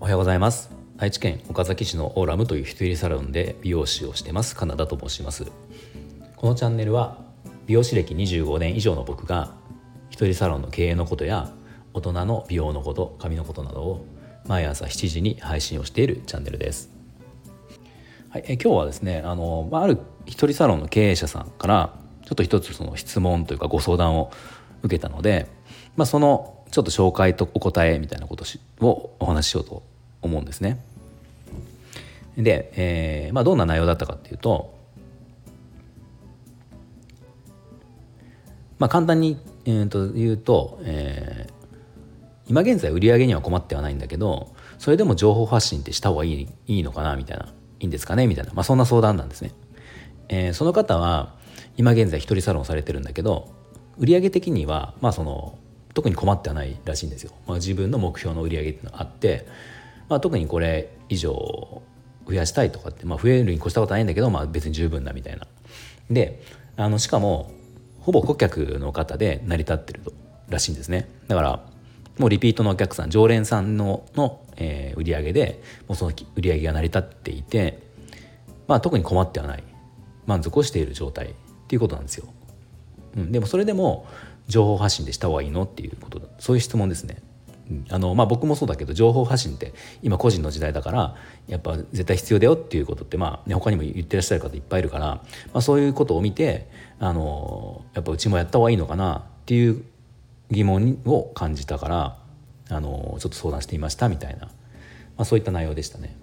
おはようございます。愛知県岡崎市のオーラムという一人サロンで美容師をしてます。カナダと申します。このチャンネルは美容師歴25年以上の僕が一人サロンの経営のことや大人の美容のこと髪のことなどを毎朝7時に配信をしているチャンネルです。はい、え今日はですねあの、まあ、ある一人サロンの経営者さんからちょっと一つその質問というかご相談を受けたので、まあ、そのちょっと紹介とお答えみたいなことをお話ししようと思うんですね。で、えーまあ、どんな内容だったかっていうと、まあ、簡単に、えー、と言うと、えー、今現在売り上げには困ってはないんだけどそれでも情報発信ってした方がいいいいのかなみたいないいんですかねみたいな、まあ、そんな相談なんですね。えー、その方は今現在一人サロンされてるんだけど売上的にはまあその特に困ってはないらしいんですよ。まあ、自分の目標の売り上げっていうのがあって、まあ、特にこれ以上増やしたいとかって、まあ、増えるに越したことはないんだけど、まあ、別に十分だみたいな。であのしかもほぼ顧客の方で成り立ってるとらしいんですね。だからもうリピートのお客さん常連さんのの、えー、売り上げでもうその売り上げが成り立っていて、まあ、特に困ってはない満足をしている状態っていうことなんですよ。うん、でもそれでも情報発信でした方がいいのっていうことそういう質問ですね。あのまあ、僕もそうだけど情報発信って今個人の時代だからやっぱ絶対必要だよっていうことって、まあね、他にも言ってらっしゃる方いっぱいいるから、まあ、そういうことを見てあのやっぱうちもやった方がいいのかなっていう疑問を感じたからあのちょっと相談していましたみたいな、まあ、そういった内容でしたね。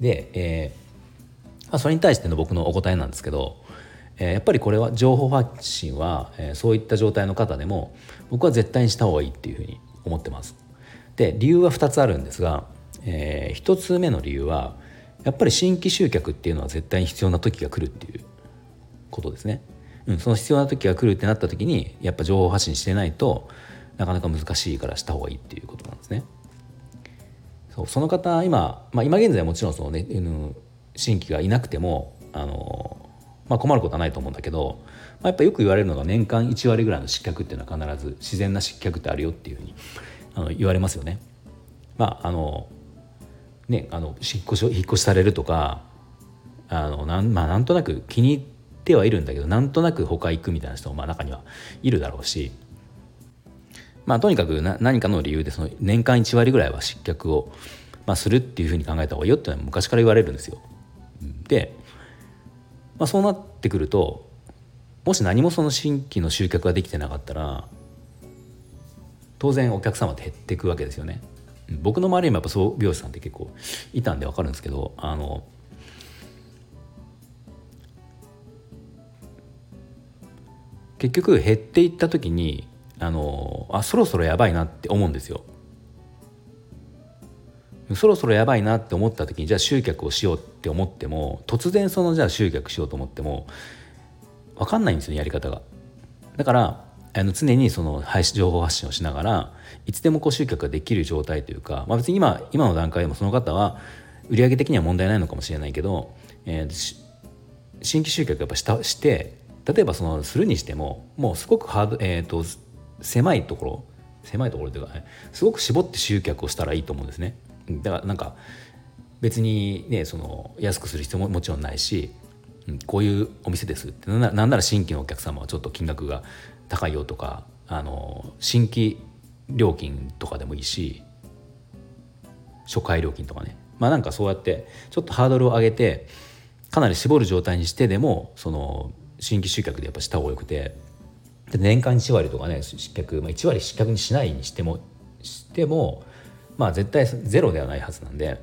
で、えー、それに対しての僕のお答えなんですけど、えー、やっぱりこれは情報発信は、えー、そういった状態の方でも僕は絶対にした方がいいっていうふうに思ってます。で理由は2つあるんですが、えー、1つ目の理由はやっぱり新規集客っていうのは絶対に必要な時が来るっていうことですね。うん、その必要な時が来るってなった時にやっぱ情報発信してないとなかなか難しいからした方がいいっていうことなんですね。そうその方今、まあ、今現在もちろんその、ね、新規がいなくてもあの、まあ、困ることはないと思うんだけど、まあ、やっぱよく言われるのが年間1割ぐらいの失脚っていうのは必ず自然な失脚ってあるよっていうふうにあの言われますよね。まああのね、あの引っ越し引っ越しされるとかあのなん,、まあ、なんとなく気に入ってはいるんだけどなんとなく他行くみたいな人もまあ中にはいるだろうし、まあ、とにかくな何かの理由でその年間1割ぐらいは失脚を、まあ、するっていうふうに考えた方がいいよっていうのは昔から言われるんですよ。で、まあ、そうなってくるともし何もその新規の集客ができてなかったら当然お客様って減っていくわけですよね。僕の周りにもやっぱそう美容師さんって結構いたんで分かるんですけどあの結局減っていった時にあのあそろそろやばいなって思うんですよ。そろそろやばいなって思った時にじゃあ集客をしようって思っても突然そのじゃあ集客しようと思っても分かんないんですよねやり方が。だからあの常にその配信情報発信をしながらいつでもこう集客ができる状態というか、まあ、別に今今の段階でもその方は売上的には問題ないのかもしれないけど、えー、新規集客やっぱしたして例えばそのするにしてももうすごくハード、えーと、狭いところ狭いところというか、ね、すごく絞って集客をしたらいいと思うんですね。だからなんか別にねその安くする必要ももちろんないし、うん、こういうお店ですってなんなら新規のお客様はちょっと金額が高いよとかあの新規料金とかでもいいし初回料金とかね。まあなんかそうやってちょっとハードルを上げてかなり絞る状態にしてでもその新規集客でやっぱした方がよくてで年間1割とかね失脚、まあ、1割失脚にしないにしてもしてもまあ絶対ゼロではないはずなんで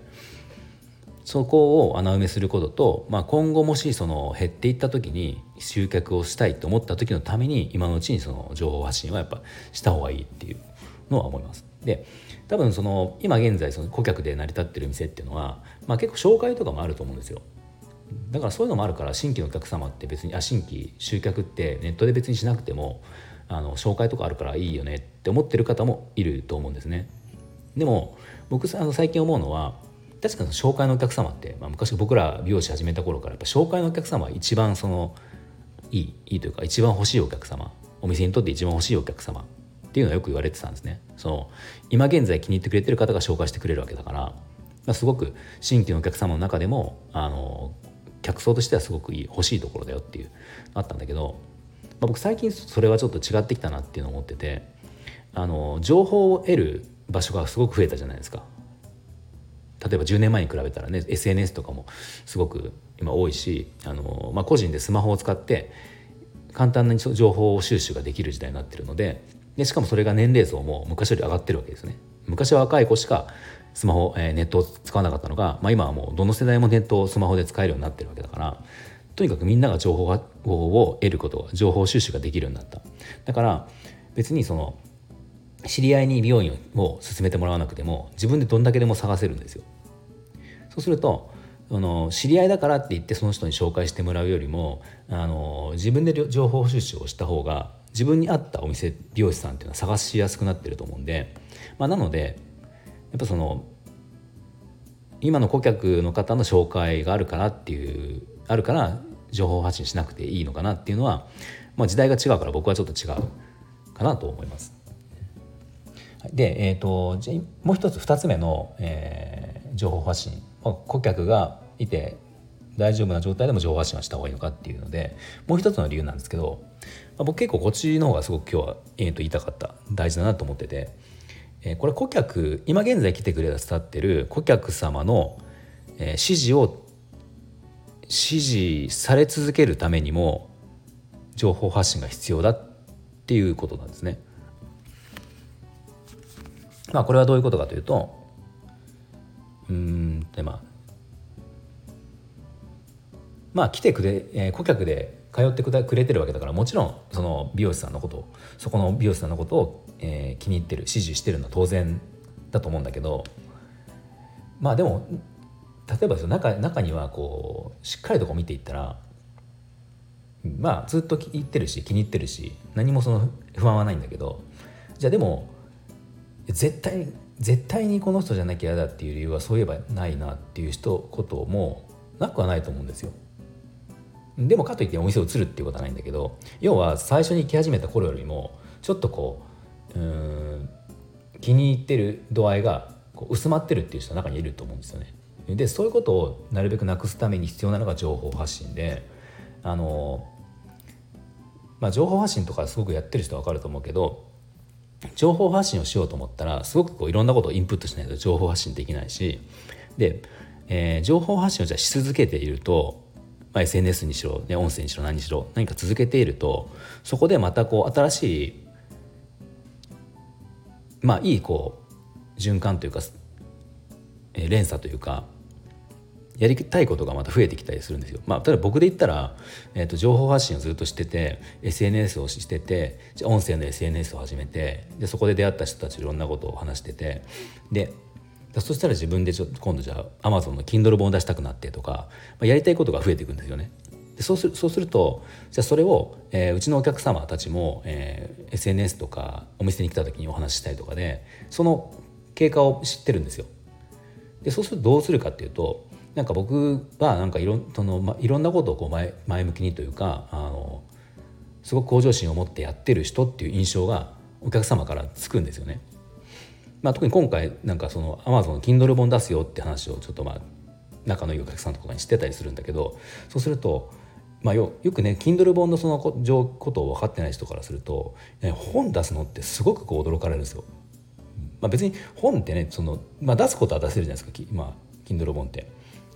そこを穴埋めすることと、まあ、今後もしその減っていった時に集客をしたいと思った時のために今のうちにその情報発信はやっぱした方がいいっていうのは思います。で多分その今現在その顧客で成り立ってる店っていうのは、まあ、結構紹介とかもあると思うんですよ。だからそういうのもあるから新規のお客様って別にあ新規集客ってネットで別にしなくてもあの紹介とかあるからいいよねって思ってる方もいると思うんですね。でも僕あの最近思うのは確かに紹介のお客様って、まあ、昔僕ら美容師始めた頃からやっぱ紹介のお客様は一番そのいいいいというか一番欲しいお客様お店にとって一番欲しいお客様っていうのはよく言われてたんですね。その今現在気に入ってくれてる方が紹介してくれるわけだから、まあ、すごく新規のお客様の中でもあの客層としてはすごくいい欲しいところだよっていうあったんだけど、まあ、僕最近それはちょっと違ってきたなっていうのを思っててあの情報を得る場所がすごく増えたじゃないですか。例えば10年前に比べたらね SNS とかもすごく今多いしあの、まあ、個人でスマホを使って簡単な情報収集ができる時代になってるのででしかもそれが年齢層も昔より上がってるわけですね。昔は若い子しかスマホ、えー、ネットを使わなかったのが、まあ、今はもうどの世代もネットをスマホで使えるようになってるわけだからとにかくみんなが情報を得ること情報収集ができるようになっただから別にその知り合いに美容院を勧めてもらわなくても自分でどんだけでも探せるんですよそうするとあの知り合いだからって言ってその人に紹介してもらうよりもあの自分で情報収集をした方が自分に合ったお店美容師さんっていうのは探しやすくなってると思うんで、まあ、なのでやっぱその今の顧客の方の紹介があるからっていうあるから情報発信しなくていいのかなっていうのは、まあ、時代が違うから僕はちょっと違うかなと思います。で、えーと、じゃもう一つ2つ目の、えー、情報発信。顧客がいて大丈夫な状態でも情報発信はした方がいいのかっていうのでもう一つの理由なんですけど、まあ、僕結構こっちの方がすごく今日は、えー、と言いたかった。大事だなと思ってて、えー、これ顧客今現在来てくれたってる顧客様の、えー、指示を指示され続けるためにも情報発信が必要だっていうことなんですね。まあこれはどういうことかというとうんでまあまあ来てくれ、えー、顧客で通ってくれてるわけだからもちろんその美容師さんのことをそこの美容師さんのことを、えー、気に入ってる支持してるのは当然だと思うんだけどまあでも例えばその中中にはこうしっかりとこう見ていったらまあずっと言ってるし気に入ってるし何もその不安はないんだけどじゃあでも絶対絶対にこの人じゃなきゃ嫌だっていう理由はそういえばないなっていう人こともなくはないと思うんですよ。でもかといってお店を移るっていうことはないんだけど要は最初に行き始めた頃よりもちょっとこううん気に入ってる度合いがこう薄まってるっていう人の中にいると思うんですよね。でそういうことをなるべくなくすために必要なのが情報発信であの、まあ、情報発信とかすごくやってる人は分かると思うけど情報発信をしようと思ったらすごくこういろんなことをインプットしないと情報発信できないしで、えー、情報発信をじゃし続けていると、まあ、SNS にしろ、ね、音声にしろ何にしろ何か続けているとそこでまたこう新しいまあいいこう循環というか、えー、連鎖というかやりたいことがまた増えてきたりするんですよ。まあ、例えば僕で言ったら、えー、と情報発信をずっとしてて SNS をしててじゃ音声の SNS を始めてでそこで出会った人たちいろんなことを話しててでそしたら自分でちょ今度じゃあ Amazon の Kindle 本を出したくなってとか、まあ、やりたいことが増えていくんですよね。でそうするそうするとじゃあそれを、えー、うちのお客様たちも、えー、SNS とかお店に来た時にお話ししたりとかでその経過を知ってるんですよ。でそうするとどうするかっていうとなんか僕はなんかいろその、ま、いろんなことをこう前前向きにというかあのすごく向上心を持ってやってる人っていう印象がお客様からつくんですよね。まあ、特に今回なんかその Amazon の Kindle 本出すよって話をちょっとまあ仲のいいお客さんとかにしてたりするんだけどそうすると、まあよ、よくね Kindle 本のそのことを分かってない人からすると本出すのってすごくこう驚かれるんですよ。まあ、別に本ってねその、まあ、出すことは出せるじゃないですか、まあ、Kindle 本って。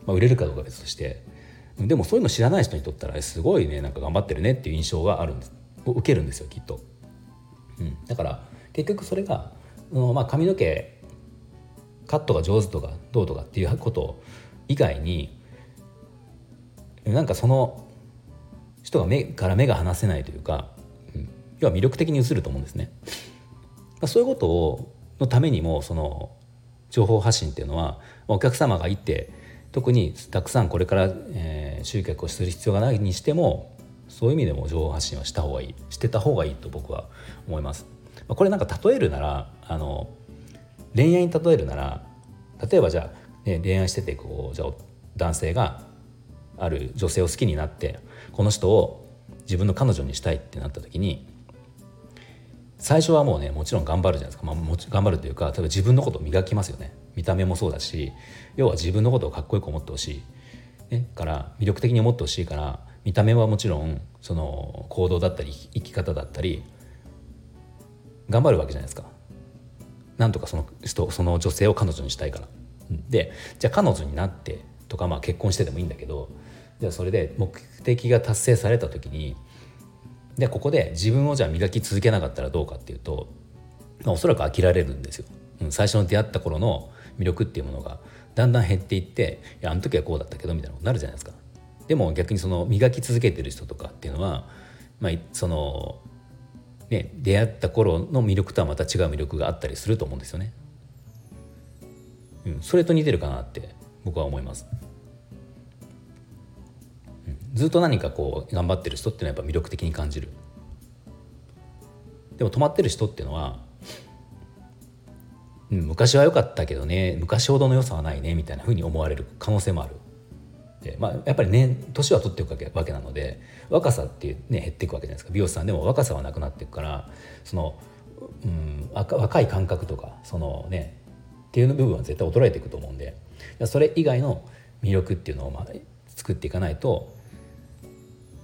まあ、売れるかどうか別として。でもそういうの知らない人にとったらすごいねなんか頑張ってるねっていう印象があるんです。受けるんですよきっと、うん、だから結局それが、うんまあ、髪の毛カットが上手とかどうとかっていうこと以外になんかその人が目から目が離せないというか、うん、要は魅力的に映ると思うんですね。そういうことをのためにもその情報発信っていうのはお客様がいて特にたくさんこれから、えー、集客をする必要がないにしてもそういう意味でも情報発信はした方がいいしてた方がいいと僕は思います。これなんか例えるならあの恋愛に例えるなら例えばじゃあ、ね、恋愛しててこうじゃあ男性がある女性を好きになってこの人を自分の彼女にしたいってなった時に最初はもうねもちろん頑張るじゃないですか、まあ、もち頑張るというか例えば自分のことを磨きますよね。見た目もそうだし要は自分のことをかっこよく思ってほしい、ね、から魅力的に思ってほしいから見た目はもちろんその行動だったり生き方だったり頑張るわけじゃないですか。なんとかその人その女性を彼女にしたいから。でじゃあ彼女になってとかまあ結婚してでもいいんだけどじゃあそれで目的が達成された時にでここで自分をじゃあ磨き続けなかったらどうかっていうと、まあ、おそらく飽きられるんですよ、うん、最初の出会った頃の魅力っていうものがだんだん減っていっていやあの時はこうだったけどみたいなことになるじゃないですか。でも逆にその磨き続けてる人とかっていうのは、まあ、そのね出会った頃の魅力とはまた違う魅力があったりすると思うんですよね、うん、それと似てるかなって僕は思います。ずっと何かこう頑張ってる人っていうのはやっぱ魅力的に感じる。でも止まってる人っていうのは、うん、昔は良かったけどね昔ほどの良さはないねみたいなふうに思われる可能性もある。で、まあ、やっぱりね年は取っていくわけなので若さって、ね、減っていくわけじゃないですか。美容師さんでも若さはなくなっていくからその、うん、若い感覚とかそのねっていう部分は絶対衰えていくと思うんでそれ以外の魅力っていうのをまあ作っていかないと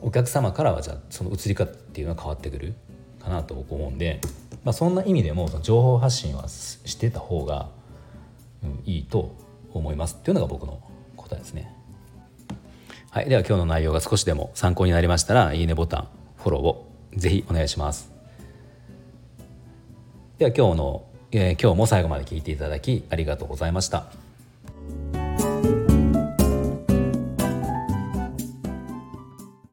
お客様からはじゃあその移り方っていうのは変わってくるかなと思うんで、まあ、そんな意味でも情報発信はしてた方が、うん、いいと思いますっていうのが僕の答えですね。はい、では今日の内容が少しでも参考になりましたらいいねボタンフォローをぜひお願いします。では今日の、えー、今日も最後まで聞いていただきありがとうございました。